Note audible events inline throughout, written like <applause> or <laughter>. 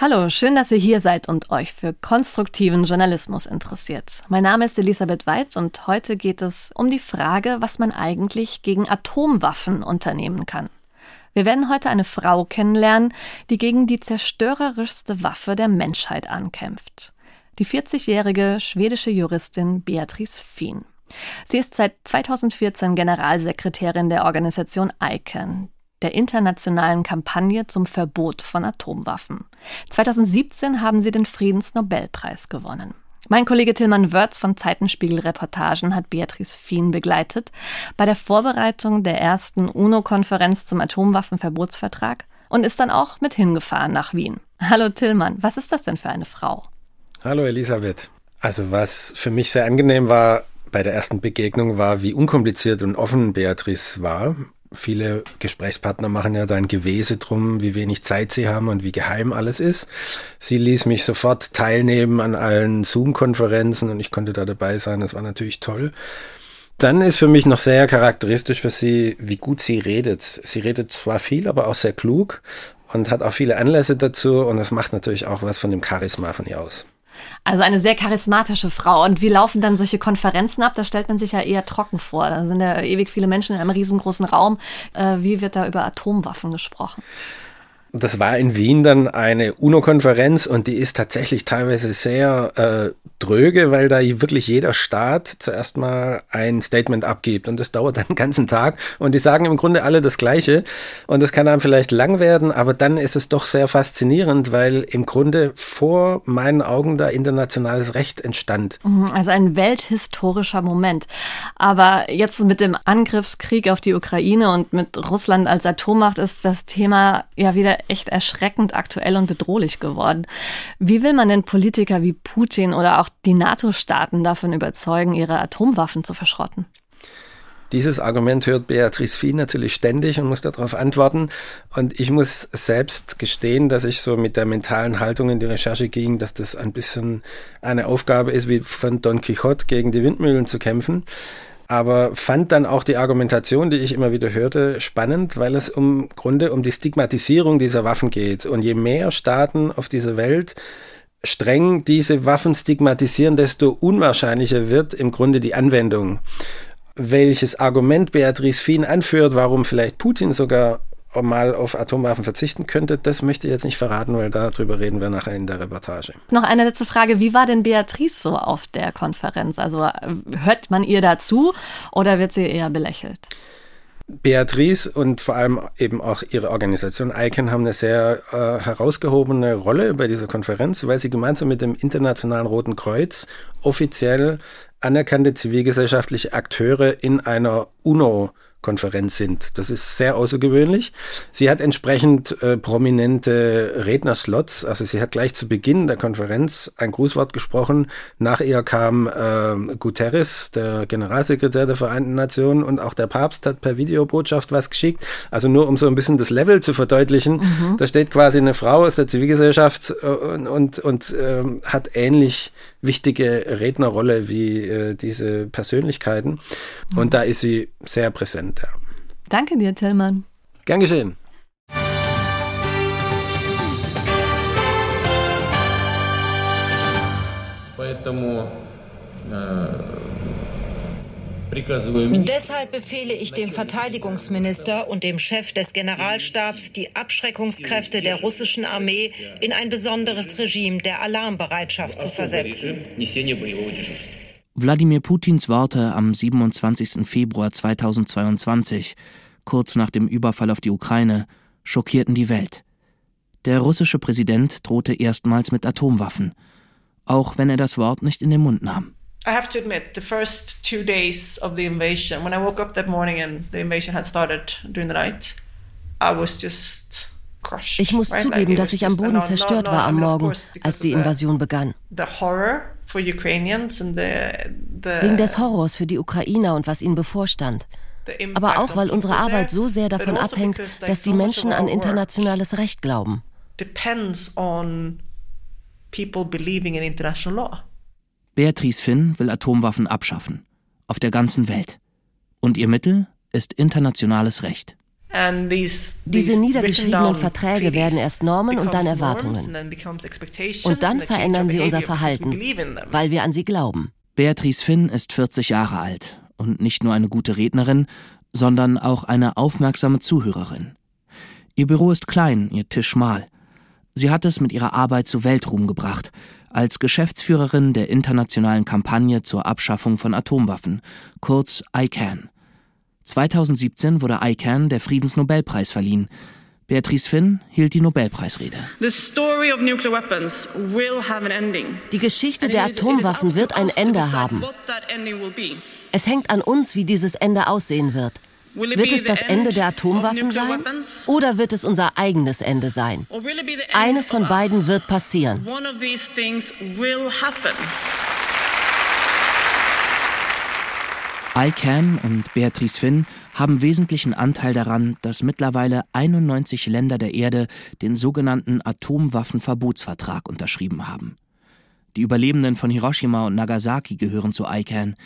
Hallo, schön, dass ihr hier seid und euch für konstruktiven Journalismus interessiert. Mein Name ist Elisabeth Weid und heute geht es um die Frage, was man eigentlich gegen Atomwaffen unternehmen kann. Wir werden heute eine Frau kennenlernen, die gegen die zerstörerischste Waffe der Menschheit ankämpft. Die 40-jährige schwedische Juristin Beatrice Fien. Sie ist seit 2014 Generalsekretärin der Organisation ICANN, der internationalen Kampagne zum Verbot von Atomwaffen. 2017 haben sie den Friedensnobelpreis gewonnen. Mein Kollege Tillmann Wörz von Zeitenspiegel Reportagen hat Beatrice Fien begleitet bei der Vorbereitung der ersten UNO-Konferenz zum Atomwaffenverbotsvertrag und ist dann auch mit hingefahren nach Wien. Hallo Tillmann, was ist das denn für eine Frau? Hallo Elisabeth. Also was für mich sehr angenehm war bei der ersten Begegnung war, wie unkompliziert und offen Beatrice war Viele Gesprächspartner machen ja dann Gewese drum, wie wenig Zeit sie haben und wie geheim alles ist. Sie ließ mich sofort teilnehmen an allen Zoom-Konferenzen und ich konnte da dabei sein. Das war natürlich toll. Dann ist für mich noch sehr charakteristisch für sie, wie gut sie redet. Sie redet zwar viel, aber auch sehr klug und hat auch viele Anlässe dazu und das macht natürlich auch was von dem Charisma von ihr aus. Also eine sehr charismatische Frau. Und wie laufen dann solche Konferenzen ab? Da stellt man sich ja eher trocken vor. Da sind ja ewig viele Menschen in einem riesengroßen Raum. Äh, wie wird da über Atomwaffen gesprochen? Das war in Wien dann eine UNO-Konferenz und die ist tatsächlich teilweise sehr äh, dröge, weil da wirklich jeder Staat zuerst mal ein Statement abgibt und das dauert <laughs> dann den ganzen Tag und die sagen im Grunde alle das Gleiche und das kann einem vielleicht lang werden, aber dann ist es doch sehr faszinierend, weil im Grunde vor meinen Augen da internationales Recht entstand. Mhm, also ein welthistorischer Moment. Aber jetzt mit dem Angriffskrieg auf die Ukraine und mit Russland als Atommacht ist das Thema ja wieder echt erschreckend aktuell und bedrohlich geworden. Wie will man denn Politiker wie Putin oder auch die NATO-Staaten davon überzeugen, ihre Atomwaffen zu verschrotten? Dieses Argument hört Beatrice Fien natürlich ständig und muss darauf antworten. Und ich muss selbst gestehen, dass ich so mit der mentalen Haltung in die Recherche ging, dass das ein bisschen eine Aufgabe ist, wie von Don Quixote gegen die Windmühlen zu kämpfen aber fand dann auch die Argumentation, die ich immer wieder hörte, spannend, weil es im Grunde um die Stigmatisierung dieser Waffen geht. Und je mehr Staaten auf dieser Welt streng diese Waffen stigmatisieren, desto unwahrscheinlicher wird im Grunde die Anwendung. Welches Argument Beatrice Fien anführt, warum vielleicht Putin sogar mal auf Atomwaffen verzichten könnte, das möchte ich jetzt nicht verraten, weil darüber reden wir nachher in der Reportage. Noch eine letzte Frage. Wie war denn Beatrice so auf der Konferenz? Also äh, hört man ihr dazu oder wird sie eher belächelt? Beatrice und vor allem eben auch ihre Organisation ICANN haben eine sehr äh, herausgehobene Rolle bei dieser Konferenz, weil sie gemeinsam mit dem Internationalen Roten Kreuz offiziell anerkannte zivilgesellschaftliche Akteure in einer UNO Konferenz sind. Das ist sehr außergewöhnlich. Sie hat entsprechend äh, prominente Rednerslots. Also sie hat gleich zu Beginn der Konferenz ein Grußwort gesprochen. Nach ihr kam äh, Guterres, der Generalsekretär der Vereinten Nationen, und auch der Papst hat per Videobotschaft was geschickt. Also nur um so ein bisschen das Level zu verdeutlichen. Mhm. Da steht quasi eine Frau aus der Zivilgesellschaft äh, und, und, und äh, hat ähnlich wichtige Rednerrolle wie äh, diese Persönlichkeiten. Und mhm. da ist sie sehr präsent. Ja. Danke dir, Tillmann. Gern geschehen. Поэтому э, Deshalb befehle ich dem Verteidigungsminister und dem Chef des Generalstabs, die Abschreckungskräfte der russischen Armee in ein besonderes Regime der Alarmbereitschaft zu versetzen. Wladimir Putins Worte am 27. Februar 2022, kurz nach dem Überfall auf die Ukraine, schockierten die Welt. Der russische Präsident drohte erstmals mit Atomwaffen, auch wenn er das Wort nicht in den Mund nahm. I have to admit, the first two days of the invasion, when I woke up that morning and the invasion had started during the night, I was just crushed. Ich muss zugeben, dass ich am Boden zerstört war am Morgen, als die Invasion begann. Wegen des Horrors für die Ukrainer und was ihnen bevorstand. Aber auch, weil unsere Arbeit so sehr davon also abhängt, dass die Menschen an internationales Recht glauben. Beatrice Finn will Atomwaffen abschaffen. Auf der ganzen Welt. Und ihr Mittel ist internationales Recht. Diese niedergeschriebenen Verträge werden erst Normen und dann Erwartungen. Und dann verändern sie unser Verhalten, weil wir an sie glauben. Beatrice Finn ist 40 Jahre alt und nicht nur eine gute Rednerin, sondern auch eine aufmerksame Zuhörerin. Ihr Büro ist klein, ihr Tisch schmal. Sie hat es mit ihrer Arbeit zu Weltruhm gebracht, als Geschäftsführerin der internationalen Kampagne zur Abschaffung von Atomwaffen, kurz ICAN. 2017 wurde ICAN der Friedensnobelpreis verliehen. Beatrice Finn hielt die Nobelpreisrede. Die Geschichte der Atomwaffen wird ein Ende haben. Es hängt an uns, wie dieses Ende aussehen wird. Wird es das Ende der Atomwaffen sein oder wird es unser eigenes Ende sein? Eines von beiden wird passieren. ICANN und Beatrice Finn haben wesentlichen Anteil daran, dass mittlerweile 91 Länder der Erde den sogenannten Atomwaffenverbotsvertrag unterschrieben haben. Die Überlebenden von Hiroshima und Nagasaki gehören zu ICANN,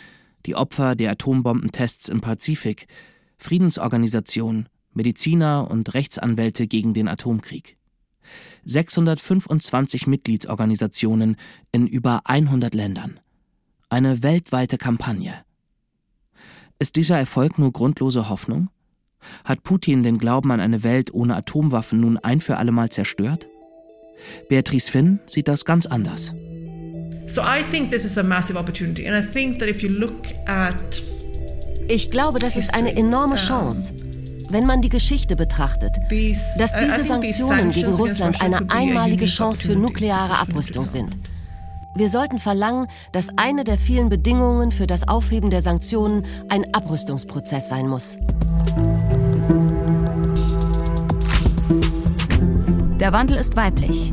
die Opfer der Atombombentests im Pazifik, Friedensorganisationen, Mediziner und Rechtsanwälte gegen den Atomkrieg. 625 Mitgliedsorganisationen in über 100 Ländern. Eine weltweite Kampagne. Ist dieser Erfolg nur grundlose Hoffnung? Hat Putin den Glauben an eine Welt ohne Atomwaffen nun ein für allemal zerstört? Beatrice Finn sieht das ganz anders. So I think this is a massive opportunity and I think that if you look at ich glaube, das ist eine enorme Chance. Wenn man die Geschichte betrachtet, dass diese Sanktionen gegen Russland eine einmalige Chance für nukleare Abrüstung sind. Wir sollten verlangen, dass eine der vielen Bedingungen für das Aufheben der Sanktionen ein Abrüstungsprozess sein muss. Der Wandel ist weiblich.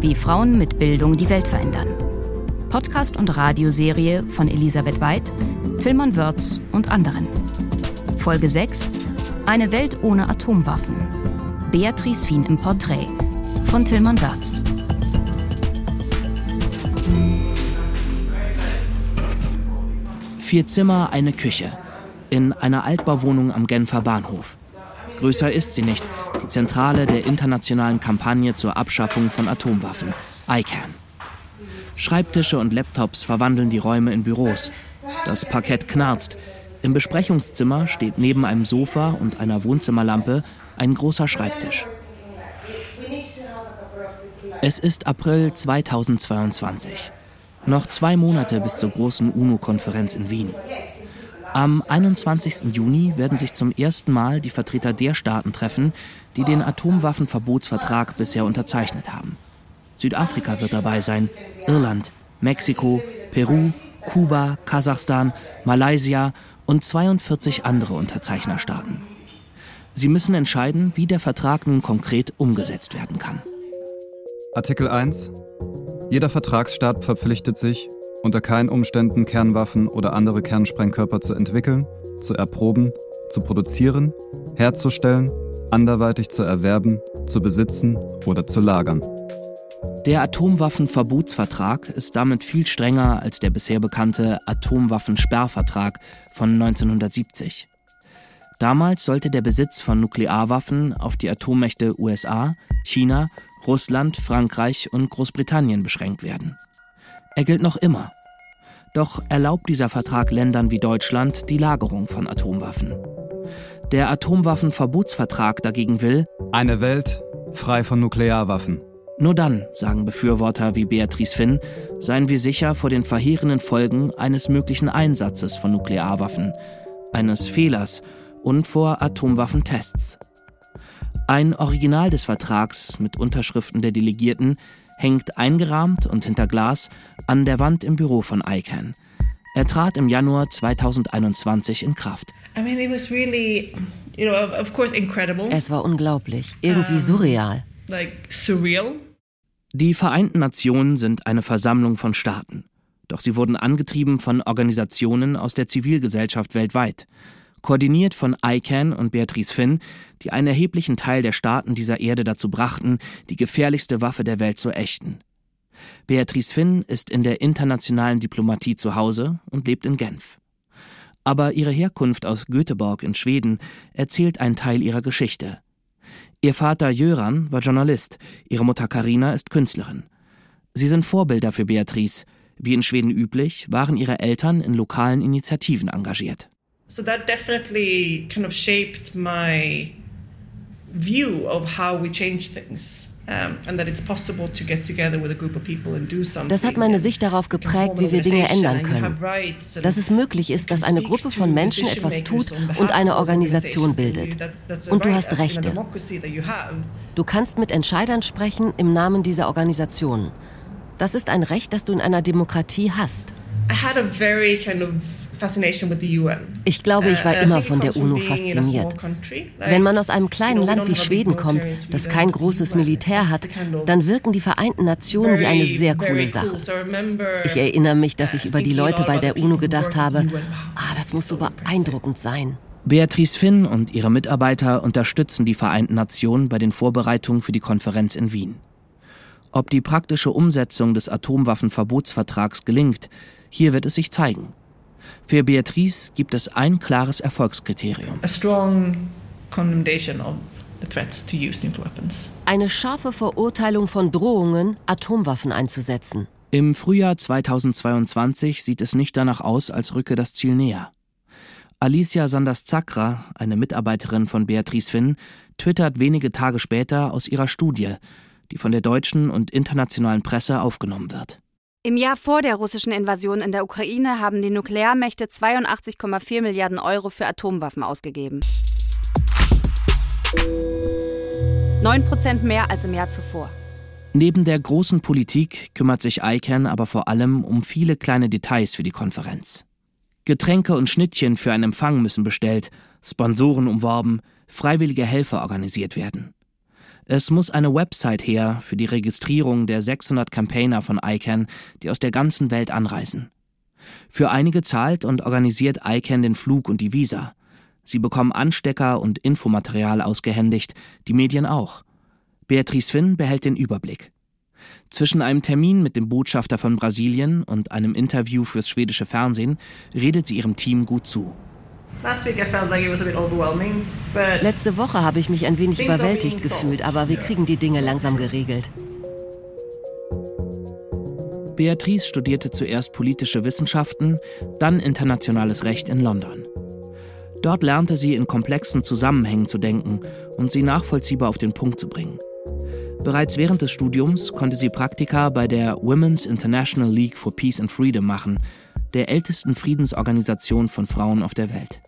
Wie Frauen mit Bildung die Welt verändern. Podcast und Radioserie von Elisabeth Weid, Tillmann Wörz und anderen. Folge 6 Eine Welt ohne Atomwaffen. Beatrice Fien im Porträt von Tillmann Wörz. Vier Zimmer, eine Küche. In einer Altbauwohnung am Genfer Bahnhof. Größer ist sie nicht. Die Zentrale der internationalen Kampagne zur Abschaffung von Atomwaffen. ICANN. Schreibtische und Laptops verwandeln die Räume in Büros. Das Parkett knarzt. Im Besprechungszimmer steht neben einem Sofa und einer Wohnzimmerlampe ein großer Schreibtisch. Es ist April 2022. Noch zwei Monate bis zur großen UNO-Konferenz in Wien. Am 21. Juni werden sich zum ersten Mal die Vertreter der Staaten treffen, die den Atomwaffenverbotsvertrag bisher unterzeichnet haben. Südafrika wird dabei sein, Irland, Mexiko, Peru, Kuba, Kasachstan, Malaysia und 42 andere Unterzeichnerstaaten. Sie müssen entscheiden, wie der Vertrag nun konkret umgesetzt werden kann. Artikel 1. Jeder Vertragsstaat verpflichtet sich, unter keinen Umständen Kernwaffen oder andere Kernsprengkörper zu entwickeln, zu erproben, zu produzieren, herzustellen, anderweitig zu erwerben, zu besitzen oder zu lagern. Der Atomwaffenverbotsvertrag ist damit viel strenger als der bisher bekannte Atomwaffensperrvertrag von 1970. Damals sollte der Besitz von Nuklearwaffen auf die Atommächte USA, China, Russland, Frankreich und Großbritannien beschränkt werden. Er gilt noch immer. Doch erlaubt dieser Vertrag Ländern wie Deutschland die Lagerung von Atomwaffen. Der Atomwaffenverbotsvertrag dagegen will eine Welt frei von Nuklearwaffen. Nur dann, sagen Befürworter wie Beatrice Finn, seien wir sicher vor den verheerenden Folgen eines möglichen Einsatzes von Nuklearwaffen, eines Fehlers und vor Atomwaffentests. Ein Original des Vertrags mit Unterschriften der Delegierten hängt eingerahmt und hinter Glas an der Wand im Büro von ICANN. Er trat im Januar 2021 in Kraft. Es war unglaublich, irgendwie surreal like surreal. Die Vereinten Nationen sind eine Versammlung von Staaten. Doch sie wurden angetrieben von Organisationen aus der Zivilgesellschaft weltweit. Koordiniert von ICANN und Beatrice Finn, die einen erheblichen Teil der Staaten dieser Erde dazu brachten, die gefährlichste Waffe der Welt zu ächten. Beatrice Finn ist in der internationalen Diplomatie zu Hause und lebt in Genf. Aber ihre Herkunft aus Göteborg in Schweden erzählt einen Teil ihrer Geschichte. Ihr Vater Jöran war Journalist, ihre Mutter Karina ist Künstlerin. Sie sind Vorbilder für Beatrice. Wie in Schweden üblich, waren ihre Eltern in lokalen Initiativen engagiert. So that definitely kind of shaped my view of how we change things. Das hat meine Sicht darauf geprägt, wie wir Dinge ändern können. Dass es möglich ist, dass eine Gruppe von Menschen etwas tut und eine Organisation bildet. Und du hast Rechte. Du kannst mit Entscheidern sprechen im Namen dieser Organisation. Das ist ein Recht, das du in einer Demokratie hast. Ich glaube, ich war uh, immer von der UNO fasziniert. Wenn man aus einem kleinen Land wie Schweden kommt, das kein großes Militär hat, dann wirken die Vereinten Nationen wie eine sehr coole Sache. Ich erinnere mich, dass ich über die Leute bei der UNO gedacht habe, ah, das muss so beeindruckend sein. Beatrice Finn und ihre Mitarbeiter unterstützen die Vereinten Nationen bei den Vorbereitungen für die Konferenz in Wien. Ob die praktische Umsetzung des Atomwaffenverbotsvertrags gelingt, hier wird es sich zeigen. Für Beatrice gibt es ein klares Erfolgskriterium. Eine scharfe Verurteilung von Drohungen, Atomwaffen einzusetzen. Im Frühjahr 2022 sieht es nicht danach aus, als rücke das Ziel näher. Alicia Sanders-Zakra, eine Mitarbeiterin von Beatrice Finn, twittert wenige Tage später aus ihrer Studie, die von der deutschen und internationalen Presse aufgenommen wird. Im Jahr vor der russischen Invasion in der Ukraine haben die Nuklearmächte 82,4 Milliarden Euro für Atomwaffen ausgegeben. 9 Prozent mehr als im Jahr zuvor. Neben der großen Politik kümmert sich ICANN aber vor allem um viele kleine Details für die Konferenz. Getränke und Schnittchen für einen Empfang müssen bestellt, Sponsoren umworben, freiwillige Helfer organisiert werden. Es muss eine Website her für die Registrierung der 600 Campaigner von ICANN, die aus der ganzen Welt anreisen. Für einige zahlt und organisiert ICANN den Flug und die Visa. Sie bekommen Anstecker und Infomaterial ausgehändigt, die Medien auch. Beatrice Finn behält den Überblick. Zwischen einem Termin mit dem Botschafter von Brasilien und einem Interview fürs schwedische Fernsehen redet sie ihrem Team gut zu. Letzte Woche habe ich mich ein wenig überwältigt gefühlt, aber wir kriegen die Dinge langsam geregelt. Beatrice studierte zuerst politische Wissenschaften, dann internationales Recht in London. Dort lernte sie in komplexen Zusammenhängen zu denken und sie nachvollziehbar auf den Punkt zu bringen. Bereits während des Studiums konnte sie Praktika bei der Women's International League for Peace and Freedom machen, der ältesten Friedensorganisation von Frauen auf der Welt.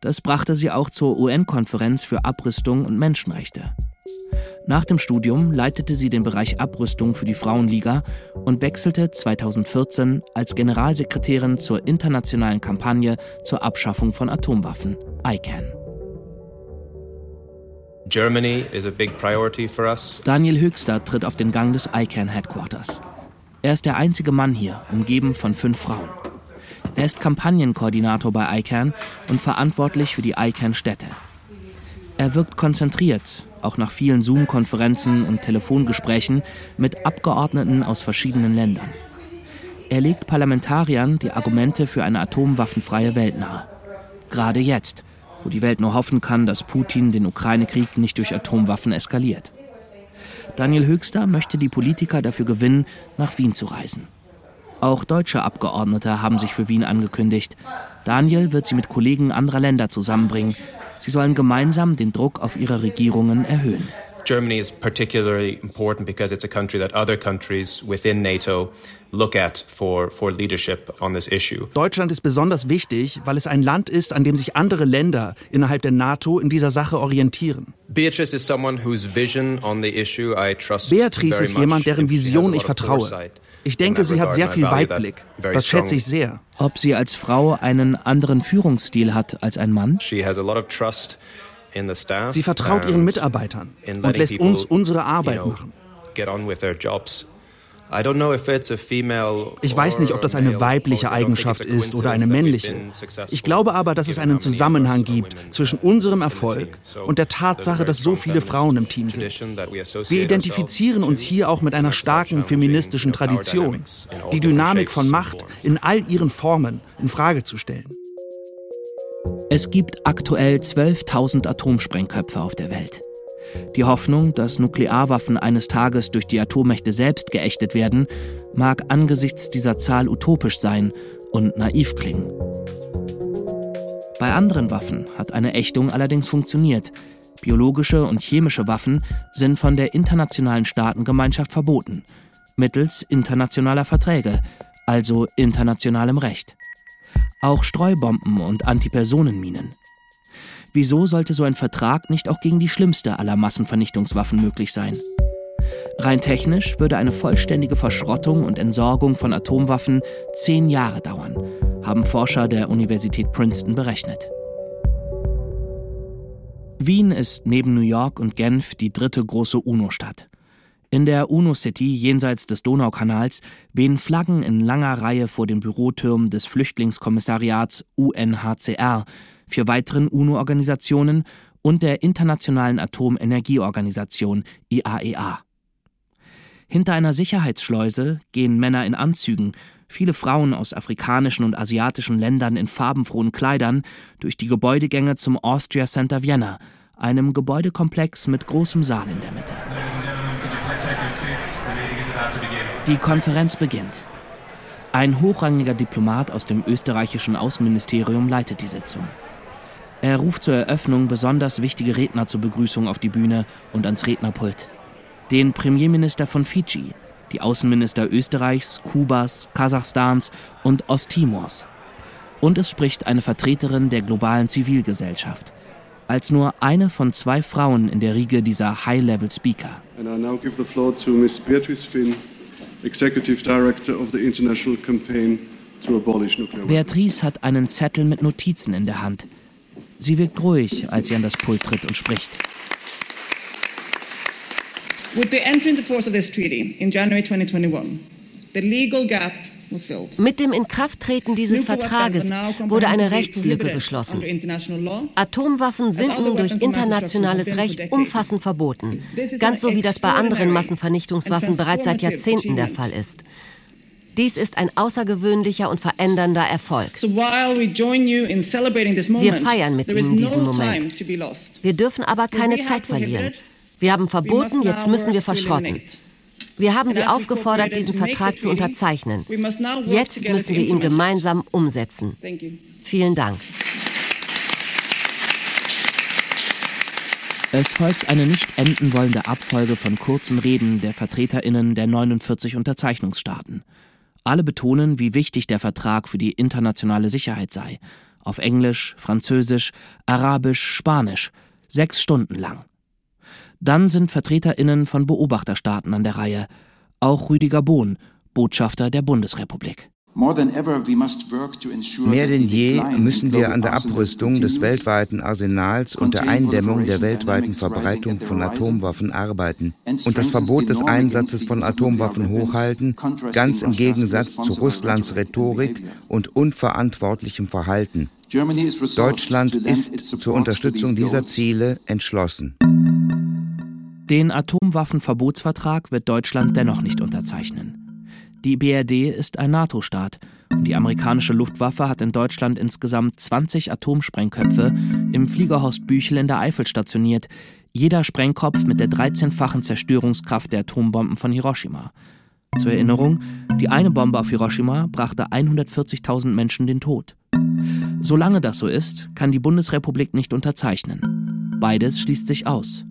Das brachte sie auch zur UN-Konferenz für Abrüstung und Menschenrechte. Nach dem Studium leitete sie den Bereich Abrüstung für die Frauenliga und wechselte 2014 als Generalsekretärin zur internationalen Kampagne zur Abschaffung von Atomwaffen, ICANN. Daniel Höchster tritt auf den Gang des ICANN Headquarters. Er ist der einzige Mann hier, umgeben von fünf Frauen. Er ist Kampagnenkoordinator bei ICANN und verantwortlich für die ICANN-Städte. Er wirkt konzentriert, auch nach vielen Zoom-Konferenzen und Telefongesprächen mit Abgeordneten aus verschiedenen Ländern. Er legt Parlamentariern die Argumente für eine atomwaffenfreie Welt nahe. Gerade jetzt, wo die Welt nur hoffen kann, dass Putin den Ukraine-Krieg nicht durch Atomwaffen eskaliert. Daniel Höchster möchte die Politiker dafür gewinnen, nach Wien zu reisen. Auch deutsche Abgeordnete haben sich für Wien angekündigt. Daniel wird sie mit Kollegen anderer Länder zusammenbringen. Sie sollen gemeinsam den Druck auf ihre Regierungen erhöhen. Germany is particularly important because it's a country that other countries within NATO look at for, for leadership on this issue. Deutschland ist besonders wichtig, weil es ein Land ist, an dem sich andere Länder innerhalb der NATO in dieser Sache orientieren. Beatrice is someone whose vision on the issue I trust Beatrice ist jemand, deren Vision ich vertraue. Ich denke, sie hat sehr viel Weitblick. Das schätze ich sehr. Ob sie als Frau einen anderen Führungsstil hat als ein Mann? Sie vertraut ihren Mitarbeitern und lässt uns unsere Arbeit machen. Ich weiß nicht, ob das eine weibliche Eigenschaft ist oder eine männliche. Ich glaube aber, dass es einen Zusammenhang gibt zwischen unserem Erfolg und der Tatsache, dass so viele Frauen im Team sind. Wir identifizieren uns hier auch mit einer starken feministischen Tradition, die Dynamik von Macht in all ihren Formen in Frage zu stellen. Es gibt aktuell 12.000 Atomsprengköpfe auf der Welt. Die Hoffnung, dass Nuklearwaffen eines Tages durch die Atommächte selbst geächtet werden, mag angesichts dieser Zahl utopisch sein und naiv klingen. Bei anderen Waffen hat eine Ächtung allerdings funktioniert. Biologische und chemische Waffen sind von der internationalen Staatengemeinschaft verboten, mittels internationaler Verträge, also internationalem Recht. Auch Streubomben und Antipersonenminen. Wieso sollte so ein Vertrag nicht auch gegen die schlimmste aller Massenvernichtungswaffen möglich sein? Rein technisch würde eine vollständige Verschrottung und Entsorgung von Atomwaffen zehn Jahre dauern, haben Forscher der Universität Princeton berechnet. Wien ist neben New York und Genf die dritte große UNO-Stadt. In der UNO-City jenseits des Donaukanals wehen Flaggen in langer Reihe vor den Bürotürmen des Flüchtlingskommissariats UNHCR, vier weiteren UNO-Organisationen und der Internationalen Atomenergieorganisation IAEA. Hinter einer Sicherheitsschleuse gehen Männer in Anzügen, viele Frauen aus afrikanischen und asiatischen Ländern in farbenfrohen Kleidern durch die Gebäudegänge zum Austria Center Vienna, einem Gebäudekomplex mit großem Saal in der Mitte. Die Konferenz beginnt. Ein hochrangiger Diplomat aus dem österreichischen Außenministerium leitet die Sitzung. Er ruft zur Eröffnung besonders wichtige Redner zur Begrüßung auf die Bühne und ans Rednerpult den Premierminister von Fidschi, die Außenminister Österreichs, Kubas, Kasachstans und Osttimors. Und es spricht eine Vertreterin der globalen Zivilgesellschaft, als nur eine von zwei Frauen in der Riege dieser High-Level-Speaker. Beatrice hat einen Zettel mit Notizen in der Hand. Sie wirkt ruhig, als sie an das Pult tritt und spricht. With the entry into force of this treaty in January 2021, the legal gap mit dem Inkrafttreten dieses Vertrages wurde eine Rechtslücke geschlossen. Atomwaffen sind nun durch internationales Recht umfassend verboten, ganz so wie das bei anderen Massenvernichtungswaffen bereits seit Jahrzehnten der Fall ist. Dies ist ein außergewöhnlicher und verändernder Erfolg. Wir feiern mit Ihnen diesen Moment. Wir dürfen aber keine Zeit verlieren. Wir haben verboten, jetzt müssen wir verschrotten. Wir haben Sie aufgefordert, diesen Vertrag zu unterzeichnen. Jetzt müssen wir ihn gemeinsam umsetzen. Vielen Dank. Es folgt eine nicht enden wollende Abfolge von kurzen Reden der Vertreterinnen der 49 Unterzeichnungsstaaten. Alle betonen, wie wichtig der Vertrag für die internationale Sicherheit sei. Auf Englisch, Französisch, Arabisch, Spanisch. Sechs Stunden lang. Dann sind VertreterInnen von Beobachterstaaten an der Reihe. Auch Rüdiger Bohn, Botschafter der Bundesrepublik. Mehr denn je müssen wir an der Abrüstung des weltweiten Arsenals und der Eindämmung der weltweiten Verbreitung von Atomwaffen arbeiten und das Verbot des Einsatzes von Atomwaffen hochhalten, ganz im Gegensatz zu Russlands Rhetorik und unverantwortlichem Verhalten. Deutschland ist zur Unterstützung dieser Ziele entschlossen. Den Atomwaffenverbotsvertrag wird Deutschland dennoch nicht unterzeichnen. Die BRD ist ein NATO-Staat und die amerikanische Luftwaffe hat in Deutschland insgesamt 20 Atomsprengköpfe im Fliegerhorst Büchel in der Eifel stationiert, jeder Sprengkopf mit der 13-fachen Zerstörungskraft der Atombomben von Hiroshima. Zur Erinnerung, die eine Bombe auf Hiroshima brachte 140.000 Menschen den Tod. Solange das so ist, kann die Bundesrepublik nicht unterzeichnen. Beides schließt sich aus.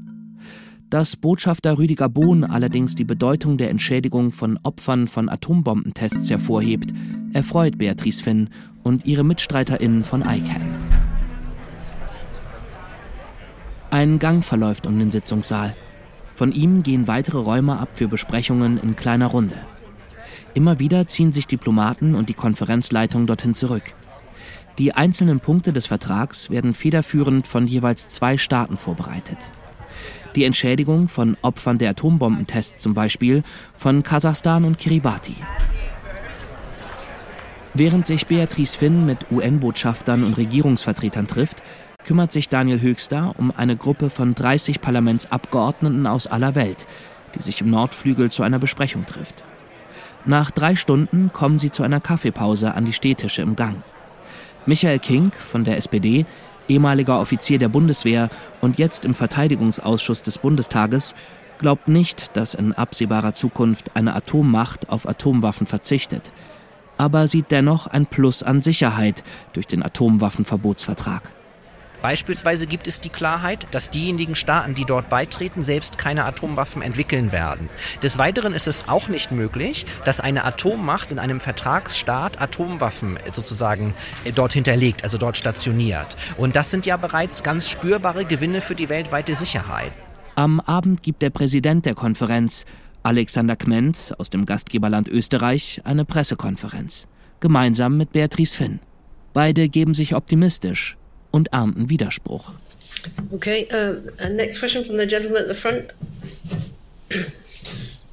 Dass Botschafter Rüdiger Bohn allerdings die Bedeutung der Entschädigung von Opfern von Atombombentests hervorhebt, erfreut Beatrice Finn und ihre MitstreiterInnen von ICANN. Ein Gang verläuft um den Sitzungssaal. Von ihm gehen weitere Räume ab für Besprechungen in kleiner Runde. Immer wieder ziehen sich Diplomaten und die Konferenzleitung dorthin zurück. Die einzelnen Punkte des Vertrags werden federführend von jeweils zwei Staaten vorbereitet. Die Entschädigung von Opfern der Atombombentests zum Beispiel von Kasachstan und Kiribati. Während sich Beatrice Finn mit UN-Botschaftern und Regierungsvertretern trifft, kümmert sich Daniel Höchster um eine Gruppe von 30 Parlamentsabgeordneten aus aller Welt, die sich im Nordflügel zu einer Besprechung trifft. Nach drei Stunden kommen sie zu einer Kaffeepause an die Stehtische im Gang. Michael King von der SPD, ehemaliger Offizier der Bundeswehr und jetzt im Verteidigungsausschuss des Bundestages, glaubt nicht, dass in absehbarer Zukunft eine Atommacht auf Atomwaffen verzichtet, aber sieht dennoch ein Plus an Sicherheit durch den Atomwaffenverbotsvertrag. Beispielsweise gibt es die Klarheit, dass diejenigen Staaten, die dort beitreten, selbst keine Atomwaffen entwickeln werden. Des Weiteren ist es auch nicht möglich, dass eine Atommacht in einem Vertragsstaat Atomwaffen sozusagen äh, dort hinterlegt, also dort stationiert. Und das sind ja bereits ganz spürbare Gewinne für die weltweite Sicherheit. Am Abend gibt der Präsident der Konferenz, Alexander Kment aus dem Gastgeberland Österreich, eine Pressekonferenz, gemeinsam mit Beatrice Finn. Beide geben sich optimistisch und ernten Widerspruch. Okay, uh, next question from the gentleman at the front.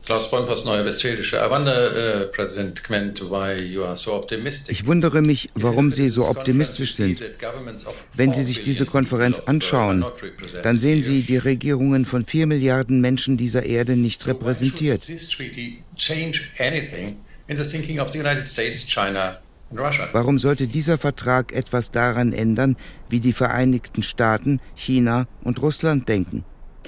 Klaus Bompers, Neue Westfälische. I wonder, uh, President Kment, why you are so optimistic. Ich wundere mich, warum Sie so optimistisch sind. Wenn Sie sich diese Konferenz anschauen, dann sehen Sie die Regierungen von vier Milliarden Menschen dieser Erde nicht repräsentiert. Warum sollte dieser Vertrag etwas daran ändern, wie die Vereinigten Staaten, China und Russland denken?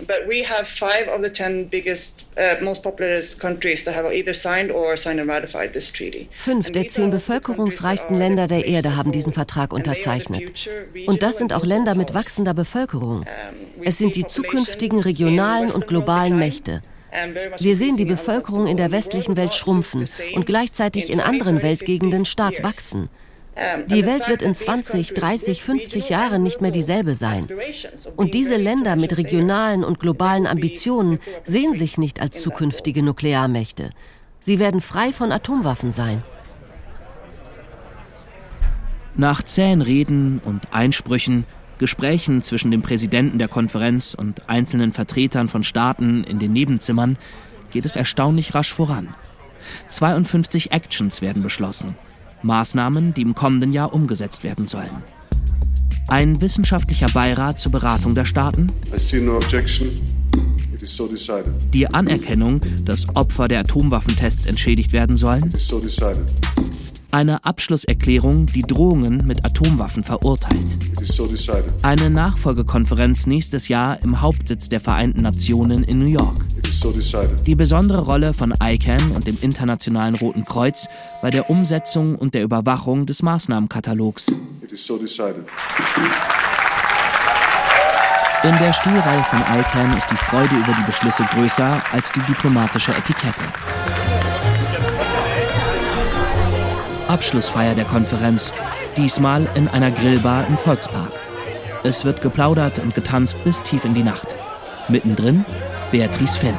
But we have five of the ten biggest, uh, most populous countries that have either signed or signed and ratified this treaty. Fünf der zehn bevölkerungsreichsten Länder der Erde haben diesen Vertrag unterzeichnet. Und das sind auch Länder mit wachsender Bevölkerung. Es sind die zukünftigen regionalen und globalen Mächte. Wir sehen die Bevölkerung in der westlichen Welt schrumpfen und gleichzeitig in anderen Weltgegenden stark wachsen. Die Welt wird in 20, 30, 50 Jahren nicht mehr dieselbe sein. Und diese Länder mit regionalen und globalen Ambitionen sehen sich nicht als zukünftige Nuklearmächte. Sie werden frei von Atomwaffen sein. Nach zähen Reden und Einsprüchen Gesprächen zwischen dem Präsidenten der Konferenz und einzelnen Vertretern von Staaten in den Nebenzimmern geht es erstaunlich rasch voran. 52 Actions werden beschlossen. Maßnahmen, die im kommenden Jahr umgesetzt werden sollen. Ein wissenschaftlicher Beirat zur Beratung der Staaten. No so die Anerkennung, dass Opfer der Atomwaffentests entschädigt werden sollen. Eine Abschlusserklärung, die Drohungen mit Atomwaffen verurteilt. Eine Nachfolgekonferenz nächstes Jahr im Hauptsitz der Vereinten Nationen in New York. Die besondere Rolle von ICANN und dem Internationalen Roten Kreuz bei der Umsetzung und der Überwachung des Maßnahmenkatalogs. In der Stuhlreihe von ICANN ist die Freude über die Beschlüsse größer als die diplomatische Etikette. Abschlussfeier der Konferenz, diesmal in einer Grillbar im Volkspark. Es wird geplaudert und getanzt bis tief in die Nacht. Mittendrin Beatrice Fenn.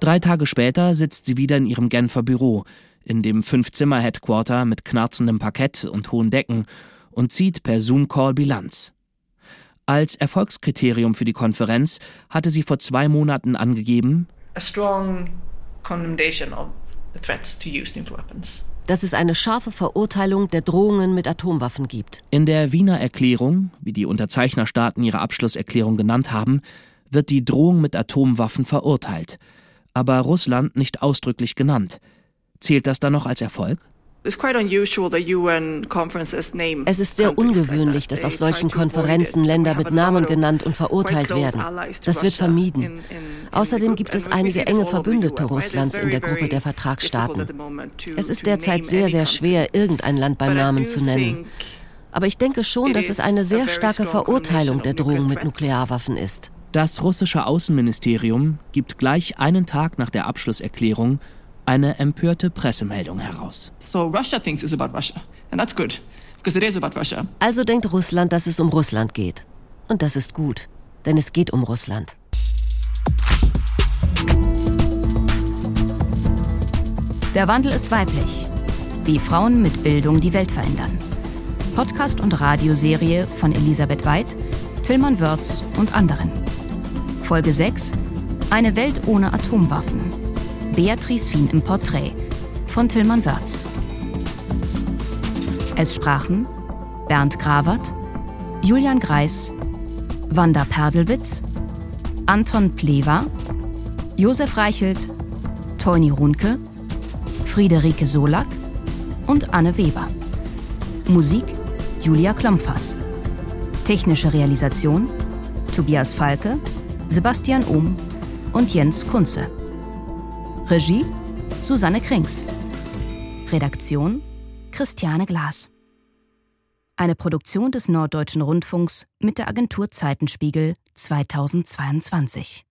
Drei Tage später sitzt sie wieder in ihrem Genfer Büro, in dem Fünf-Zimmer-Headquarter mit knarzendem Parkett und hohen Decken und zieht per Zoom-Call Bilanz. Als Erfolgskriterium für die Konferenz hatte sie vor zwei Monaten angegeben, a strong condemnation of the threats to use nuclear weapons. Dass es eine scharfe Verurteilung der Drohungen mit Atomwaffen gibt. In der Wiener Erklärung, wie die Unterzeichnerstaaten ihre Abschlusserklärung genannt haben, wird die Drohung mit Atomwaffen verurteilt, aber Russland nicht ausdrücklich genannt. Zählt das dann noch als Erfolg? Es ist sehr ungewöhnlich, dass auf solchen Konferenzen Länder mit Namen genannt und verurteilt werden. Das wird vermieden. Außerdem gibt es einige enge Verbündete Russlands in der Gruppe der Vertragsstaaten. Es ist derzeit sehr, sehr schwer, irgendein Land beim Namen zu nennen. Aber ich denke schon, dass es eine sehr starke Verurteilung der Drohung mit Nuklearwaffen ist. Das russische Außenministerium gibt gleich einen Tag nach der Abschlusserklärung eine empörte Pressemeldung heraus. Also denkt Russland, dass es um Russland geht. Und das ist gut, denn es geht um Russland. Der Wandel ist weiblich. Wie Frauen mit Bildung die Welt verändern. Podcast und Radioserie von Elisabeth Weid, Tillmann Wörz und anderen. Folge 6 Eine Welt ohne Atomwaffen. Beatrice Fien im Porträt von Tillmann Wörz. Es sprachen Bernd Grawert, Julian Greis, Wanda Perdelwitz, Anton Plewa, Josef Reichelt, Toni Runke, Friederike Solak und Anne Weber. Musik Julia Klompfers. Technische Realisation Tobias Falke, Sebastian Ohm und Jens Kunze. Regie Susanne Krings. Redaktion Christiane Glas. Eine Produktion des Norddeutschen Rundfunks mit der Agentur Zeitenspiegel 2022.